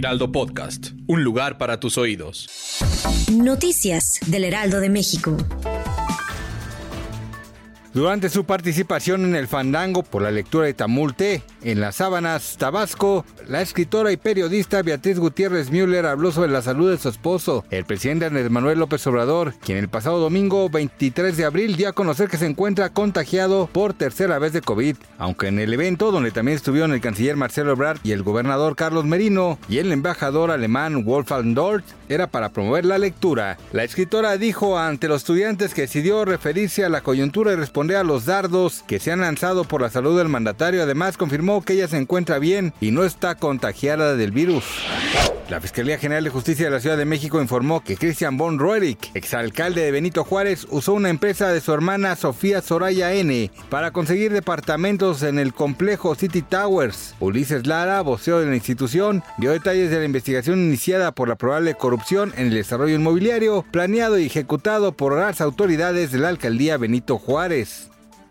Heraldo Podcast, un lugar para tus oídos. Noticias del Heraldo de México. Durante su participación en el Fandango por la lectura de Tamulte en las Sábanas, Tabasco, la escritora y periodista Beatriz Gutiérrez Müller habló sobre la salud de su esposo, el presidente Andrés Manuel López Obrador, quien el pasado domingo 23 de abril dio a conocer que se encuentra contagiado por tercera vez de COVID, aunque en el evento donde también estuvieron el canciller Marcelo Ebrard y el gobernador Carlos Merino y el embajador alemán Wolfgang Dort, era para promover la lectura. La escritora dijo ante los estudiantes que decidió referirse a la coyuntura y responder a los dardos que se han lanzado por la salud del mandatario. Además, confirmó que ella se encuentra bien y no está contagiada del virus. La Fiscalía General de Justicia de la Ciudad de México informó que Christian von Roerich, exalcalde de Benito Juárez, usó una empresa de su hermana Sofía Soraya N para conseguir departamentos en el complejo City Towers. Ulises Lara, voceo de la institución, dio detalles de la investigación iniciada por la probable corrupción en el desarrollo inmobiliario planeado y ejecutado por las autoridades de la alcaldía Benito Juárez.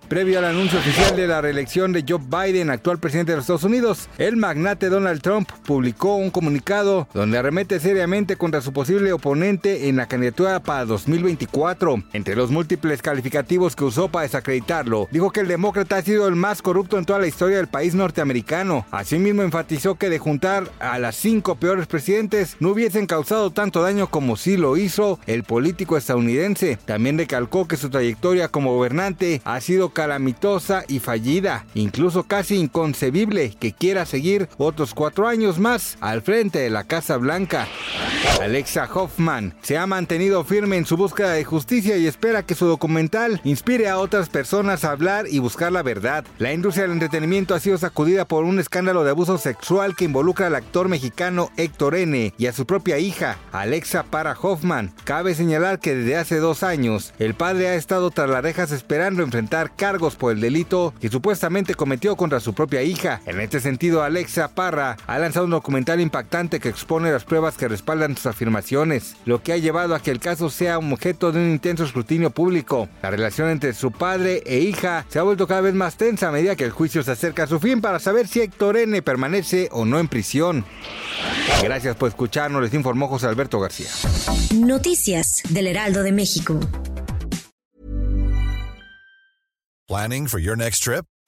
Previo al anuncio oficial de la reelección de Joe Biden, actual presidente de los Estados Unidos, el magnate Donald Trump publicó un comunicado donde arremete seriamente contra su posible oponente en la candidatura para 2024. Entre los múltiples calificativos que usó para desacreditarlo, dijo que el demócrata ha sido el más corrupto en toda la historia del país norteamericano. Asimismo, enfatizó que de juntar a las cinco peores presidentes no hubiesen causado tanto daño como sí lo hizo el político estadounidense. También recalcó que su trayectoria como gobernante ha sido calamitosa y fallida, incluso casi inconcebible que quiera seguir otros cuatro años más al frente de la Casa Blanca. Alexa Hoffman se ha mantenido firme en su búsqueda de justicia y espera que su documental inspire a otras personas a hablar y buscar la verdad. La industria del entretenimiento ha sido sacudida por un escándalo de abuso sexual que involucra al actor mexicano Héctor N. y a su propia hija, Alexa Para Hoffman. Cabe señalar que desde hace dos años, el padre ha estado tras las rejas esperando enfrentar cargos por el delito que supuestamente cometió contra su propia hija. En este sentido, Alexa Parra ha lanzado un documental impactante que expone las pruebas que respaldan sus afirmaciones, lo que ha llevado a que el caso sea un objeto de un intenso escrutinio público. La relación entre su padre e hija se ha vuelto cada vez más tensa a medida que el juicio se acerca a su fin para saber si Héctor N permanece o no en prisión. Gracias por escucharnos, les informó José Alberto García. Noticias del Heraldo de México. Planning for your next trip?